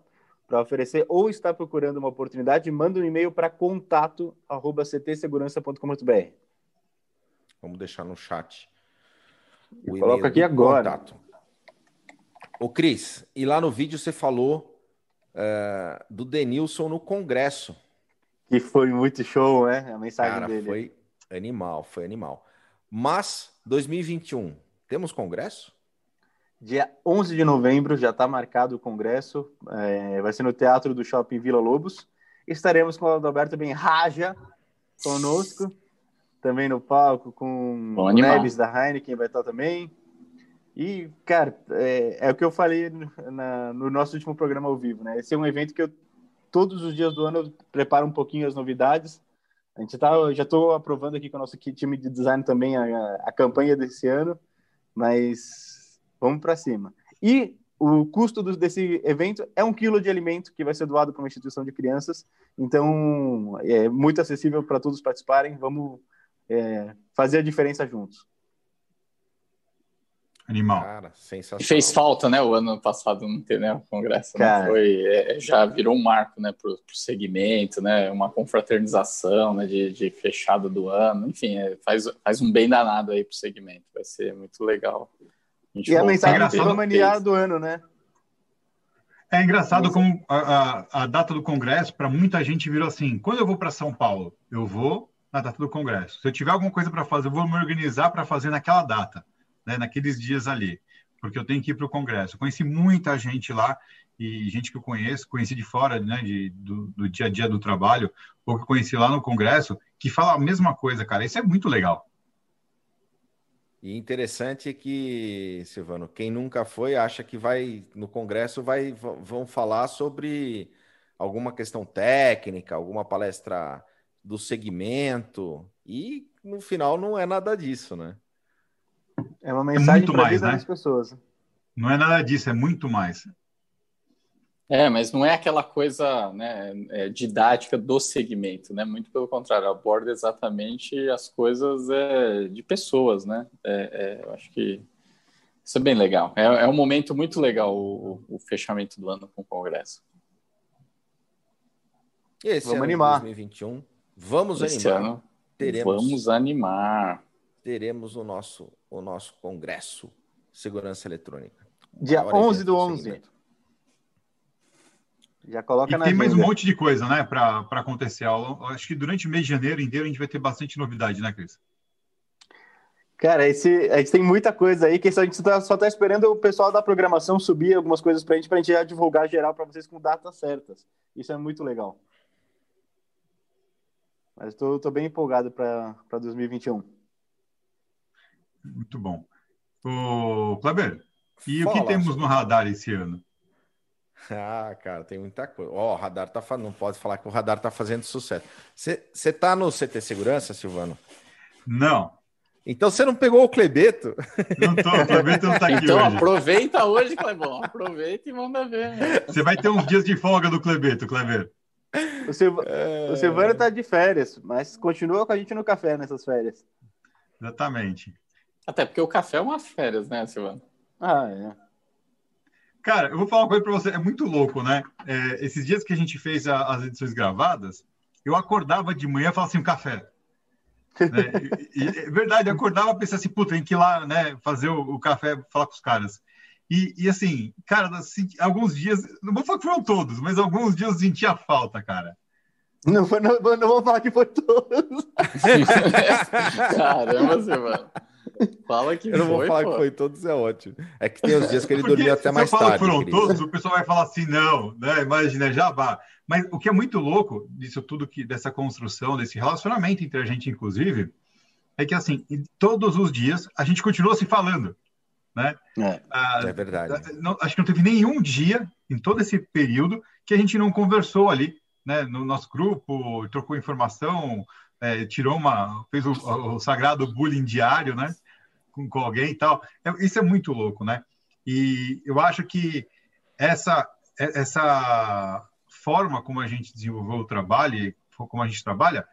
Speaker 1: para oferecer ou está procurando uma oportunidade, manda um e-mail para contato@ctsegurança.com.br.
Speaker 2: Vamos deixar no chat.
Speaker 1: O Coloca aqui agora. Contato.
Speaker 2: Ô, Cris, e lá no vídeo você falou é, do Denilson no Congresso.
Speaker 1: Que foi muito show, né? A mensagem
Speaker 2: Cara,
Speaker 1: dele.
Speaker 2: Foi animal, foi animal. Mas 2021, temos Congresso?
Speaker 1: Dia 11 de novembro já está marcado o congresso. É, vai ser no Teatro do Shopping Vila Lobos. Estaremos com o Adalberto Benraja conosco, também no palco com o Neves da Heineken vai estar também. E, cara, é, é o que eu falei na, no nosso último programa ao vivo, né? Esse é um evento que eu, todos os dias do ano, eu preparo um pouquinho as novidades. A gente tá, já estou aprovando aqui com o nosso time de design também a, a campanha desse ano, mas Vamos para cima. E o custo do, desse evento é um quilo de alimento que vai ser doado para uma instituição de crianças. Então, é muito acessível para todos participarem. Vamos é, fazer a diferença juntos.
Speaker 3: Animal.
Speaker 4: Cara, sensacional. Fez falta, né? O ano passado não ter né, o congresso. Né?
Speaker 1: Cara,
Speaker 4: né? Foi, é, já virou um marco né, para o segmento, né? Uma confraternização né, de, de fechado do ano. Enfim, é, faz, faz um bem danado aí para o segmento. Vai ser muito legal.
Speaker 1: E a mensagem é mania do ano, né?
Speaker 3: É engraçado como a, a, a, data do Congresso, para muita gente, virou assim: quando eu vou para São Paulo, eu vou na data do Congresso. Se eu tiver alguma coisa para fazer, eu vou me organizar para fazer naquela data, né, naqueles dias ali, porque eu tenho que ir para o Congresso. Conheci muita gente lá, e gente que eu conheço, conheci de fora, né, de, do, do dia a dia do trabalho, ou que conheci lá no Congresso, que fala a mesma coisa, cara. Isso é muito legal.
Speaker 2: E interessante é que, Silvano, quem nunca foi acha que vai no Congresso vai vão falar sobre alguma questão técnica, alguma palestra do segmento e no final não é nada disso, né?
Speaker 1: É uma mensagem é
Speaker 3: mais, né?
Speaker 1: das pessoas.
Speaker 3: Não é nada disso, é muito mais.
Speaker 4: É, mas não é aquela coisa né, é, didática do segmento, né? Muito pelo contrário, aborda exatamente as coisas é, de pessoas, né? É, é eu acho que isso é bem legal. É, é um momento muito legal o, o, fechamento do ano com o Congresso.
Speaker 2: Esse vamos animar. 2021. Vamos Esse animar. Ano,
Speaker 4: teremos, vamos animar.
Speaker 2: Teremos o nosso, o nosso Congresso Segurança Eletrônica.
Speaker 1: Dia 11 do 11. Já coloca
Speaker 3: e na tem mais um monte de coisa, né, para acontecer. Acho que durante o mês de janeiro inteiro a gente vai ter bastante novidade, né, Cris?
Speaker 1: Cara, esse, a gente tem muita coisa aí que a gente tá, só está esperando o pessoal da programação subir algumas coisas para a gente, para a gente já divulgar geral para vocês com datas certas. Isso é muito legal. Mas estou bem empolgado para 2021.
Speaker 3: Muito bom. O Kleber, e Fala, o que temos no radar esse ano?
Speaker 2: Ah, cara, tem muita coisa. Ó, oh, o radar tá falando, não pode falar que o radar tá fazendo sucesso. Você tá no CT Segurança, Silvano?
Speaker 3: Não.
Speaker 2: Então você não pegou o Clebeto?
Speaker 3: Não tô, o Clebeto não tá aqui
Speaker 4: então,
Speaker 3: hoje.
Speaker 4: Então aproveita hoje, Clebão. Aproveita e manda ver.
Speaker 3: Você vai ter uns dias de folga do Clebeto, Kleber.
Speaker 1: O, Silv... é... o Silvano tá de férias, mas continua com a gente no café nessas férias.
Speaker 3: Exatamente.
Speaker 4: Até porque o café é uma férias, né, Silvano?
Speaker 1: Ah, é.
Speaker 3: Cara, eu vou falar uma coisa para você, é muito louco, né? É, esses dias que a gente fez a, as edições gravadas, eu acordava de manhã e falava assim, um café. né? e, e, é verdade, eu acordava e pensava assim, puta, tem que ir lá, né, fazer o, o café, falar com os caras. E, e assim, cara, assim, alguns dias, não vou falar que foram todos, mas alguns dias eu sentia falta, cara.
Speaker 1: Não, não, não vou falar que foi todos.
Speaker 4: Caramba, mano. Fala que
Speaker 2: Eu não
Speaker 4: foi,
Speaker 2: vou falar
Speaker 4: pô.
Speaker 2: que foi todos, é ótimo. É que tem os dias que ele Porque dormiu até mais
Speaker 3: tarde.
Speaker 2: Se eu
Speaker 3: falar que foram todos, o pessoal vai falar assim, não, né? Imagina, já vá. Mas o que é muito louco disso tudo, que, dessa construção, desse relacionamento entre a gente, inclusive, é que, assim, todos os dias a gente continuou se falando, né?
Speaker 2: É, ah, é verdade.
Speaker 3: Não, acho que não teve nenhum dia, em todo esse período, que a gente não conversou ali, né? No nosso grupo, trocou informação, é, tirou uma... fez o, o, sagrado bullying diário, né? Com, com alguém e tal. É, isso é muito louco, né? E eu acho que essa, essa forma como a gente desenvolveu o trabalho, como a gente trabalha,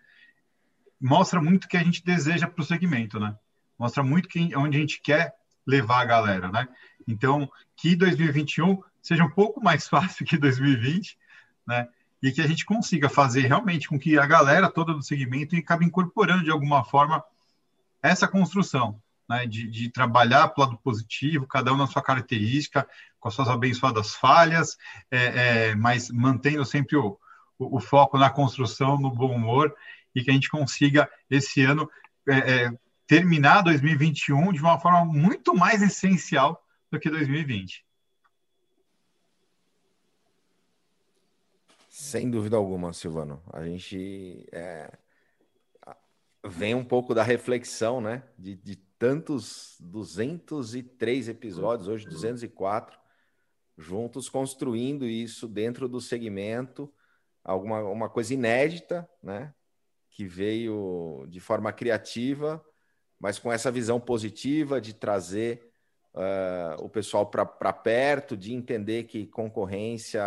Speaker 3: mostra muito o que a gente deseja para o segmento, né? Mostra muito que, onde a gente quer levar a galera, né? Então, que 2021 seja um pouco mais fácil que 2020, né? E que a gente consiga fazer realmente com que a galera toda do segmento acabe incorporando de alguma forma essa construção, né? De, de trabalhar para o lado positivo, cada um na sua característica, com as suas abençoadas falhas, é, é, mas mantendo sempre o, o, o foco na construção, no bom humor e que a gente consiga esse ano é, é, terminar 2021 de uma forma muito mais essencial do que 2020.
Speaker 2: Sem dúvida alguma, Silvano. A gente é, vem um pouco da reflexão, né? De, de tantos 203 episódios, hoje 204, juntos construindo isso dentro do segmento, alguma uma coisa inédita, né? que veio de forma criativa, mas com essa visão positiva de trazer uh, o pessoal para perto, de entender que concorrência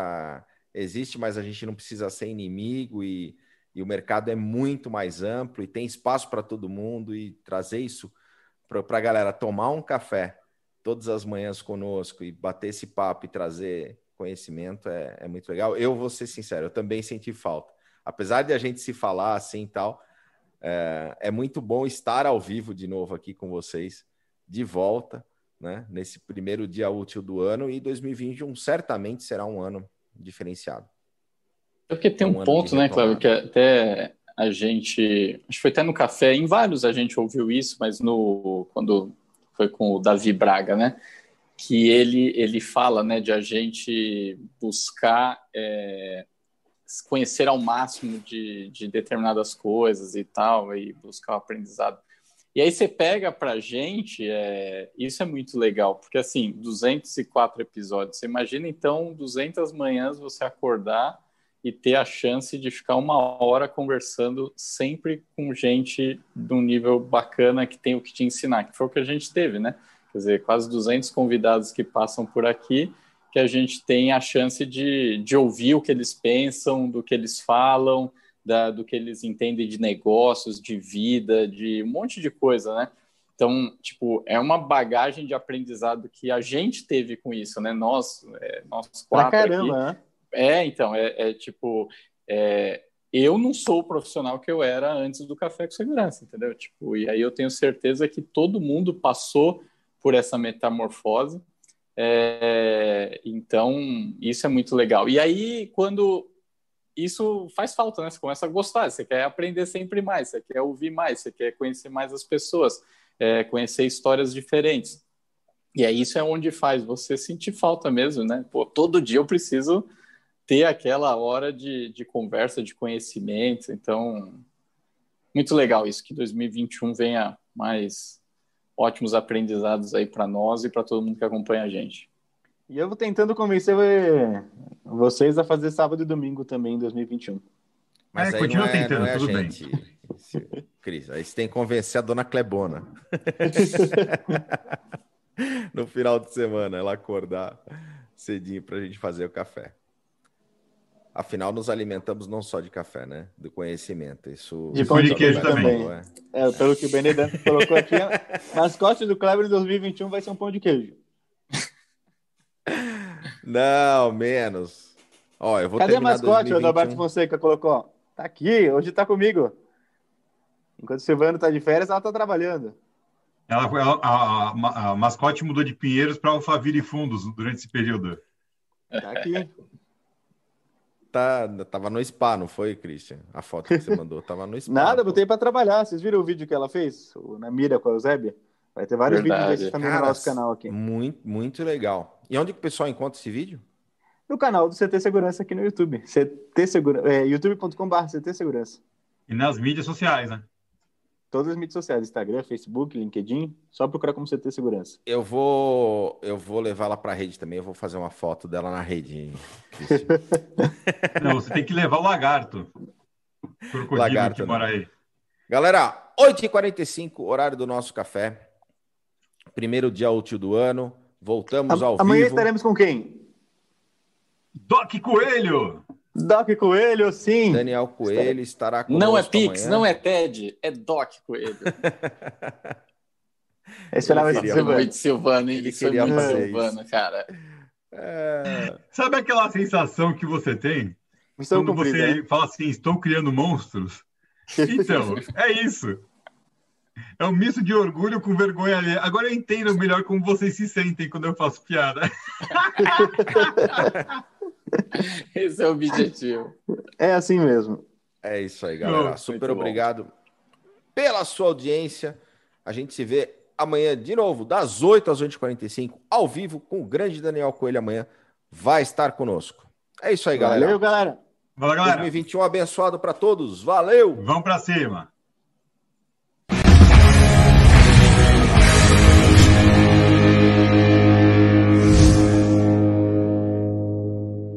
Speaker 2: existe, mas a gente não precisa ser inimigo e, e o mercado é muito mais amplo e tem espaço para todo mundo e trazer isso para a galera tomar um café todas as manhãs conosco e bater esse papo e trazer conhecimento é, é muito legal. Eu vou ser sincero, eu também senti falta apesar de a gente se falar assim e tal, é, é, muito bom estar ao vivo de novo aqui com vocês, de volta, né? Nesse primeiro dia útil do ano e 2021 certamente será um ano diferenciado.
Speaker 4: É porque tem um, um ponto, né, Cláudio, que até a gente, acho que foi até no café, em vários a gente ouviu isso, mas no quando foi com o Davi Braga, né? Que ele ele fala, né, de a gente buscar é, conhecer ao máximo de, de determinadas coisas e tal, e buscar o aprendizado. E aí você pega pra gente, é, isso é muito legal, porque assim, 204 episódios, você imagina então 200 manhãs você acordar e ter a chance de ficar uma hora conversando sempre com gente de um nível bacana que tem o que te ensinar, que foi o que a gente teve, né? Quer dizer, quase 200 convidados que passam por aqui que a gente tem a chance de, de ouvir o que eles pensam, do que eles falam, da, do que eles entendem de negócios, de vida, de um monte de coisa, né? Então, tipo, é uma bagagem de aprendizado que a gente teve com isso, né? Nós, é, nós quatro pra caramba, aqui. Né? É, então, é, é tipo, é, eu não sou o profissional que eu era antes do Café com Segurança, entendeu? Tipo, e aí eu tenho certeza que todo mundo passou por essa metamorfose é, então, isso é muito legal. E aí, quando isso faz falta, né? Você começa a gostar, você quer aprender sempre mais, você quer ouvir mais, você quer conhecer mais as pessoas, é, conhecer histórias diferentes. E aí isso é onde faz você sentir falta mesmo, né? Pô, todo dia eu preciso ter aquela hora de, de conversa, de conhecimento. Então, muito legal isso, que 2021 venha mais ótimos aprendizados aí para nós e para todo mundo que acompanha a gente.
Speaker 1: E eu vou tentando convencer vocês a fazer sábado e domingo também em 2021.
Speaker 2: Mas é, continua é, tentando, é tudo gente, bem. Cris, aí você tem que convencer a dona Clebona. no final de semana, ela acordar cedinho para a gente fazer o café. Afinal, nos alimentamos não só de café, né? Do conhecimento. Isso.
Speaker 1: De pão de queijo também. É. é. pelo que o Benedetto colocou aqui, mascote do Kleber em 2021 vai ser um pão de queijo.
Speaker 2: Não, menos. Ó, eu vou
Speaker 1: Cadê o mascote, 2021... o Adalberto Fonseca colocou? Tá aqui, hoje tá comigo. Enquanto o Silvano tá de férias, ela tá trabalhando.
Speaker 3: Ela, ela a, a, a, mascote mudou de Pinheiros para Alphaville Fundos durante esse período.
Speaker 1: Tá aqui
Speaker 2: tá, tava no spa, não foi, Christian? A foto que você mandou tava no spa.
Speaker 1: Nada, botei para trabalhar. Vocês viram o vídeo que ela fez? Na mira com a Eusébia? Vai ter vários Verdade. vídeos desses também Cara, no nosso canal aqui.
Speaker 2: Muito, muito legal. E onde que o pessoal encontra esse vídeo?
Speaker 1: No canal do CT Segurança aqui no YouTube. CT Segurança, é, youtube.com.br CT Segurança.
Speaker 3: E nas mídias sociais, né?
Speaker 1: Todas as mídias sociais, Instagram, Facebook, LinkedIn, só procurar como CT Segurança.
Speaker 2: Eu vou, eu vou levá-la para a rede também, eu vou fazer uma foto dela na rede.
Speaker 3: Não, você tem que levar o lagarto.
Speaker 2: Crocodilo lagarto, que mora aí. Galera, 8h45, horário do nosso café. Primeiro dia útil do ano. Voltamos
Speaker 1: a,
Speaker 2: ao
Speaker 1: amanhã vivo. Amanhã estaremos com quem?
Speaker 3: Doc Coelho!
Speaker 1: Doc Coelho, sim.
Speaker 2: Daniel Coelho estará
Speaker 4: com Não é Pix, amanhã. não é TED, é Doc Coelho.
Speaker 1: Esse era muito
Speaker 4: Silvano. Muito Silvano, hein? Ele Isso foi muito Silvano, cara.
Speaker 3: É... Sabe aquela sensação que você tem Missão quando você né? fala assim, estou criando monstros? Então, é isso. É um misto de orgulho com vergonha ali. Agora eu entendo melhor como vocês se sentem quando eu faço piada.
Speaker 4: Esse é o objetivo.
Speaker 1: É assim mesmo.
Speaker 2: É isso aí, galera. Super obrigado pela sua audiência. A gente se vê amanhã de novo, das 8 às 8h45, ao vivo, com o grande Daniel Coelho amanhã. Vai estar conosco. É isso aí, galera.
Speaker 1: Valeu, galera.
Speaker 3: Valeu, galera.
Speaker 2: 2021 abençoado para todos. Valeu.
Speaker 3: Vamos para cima.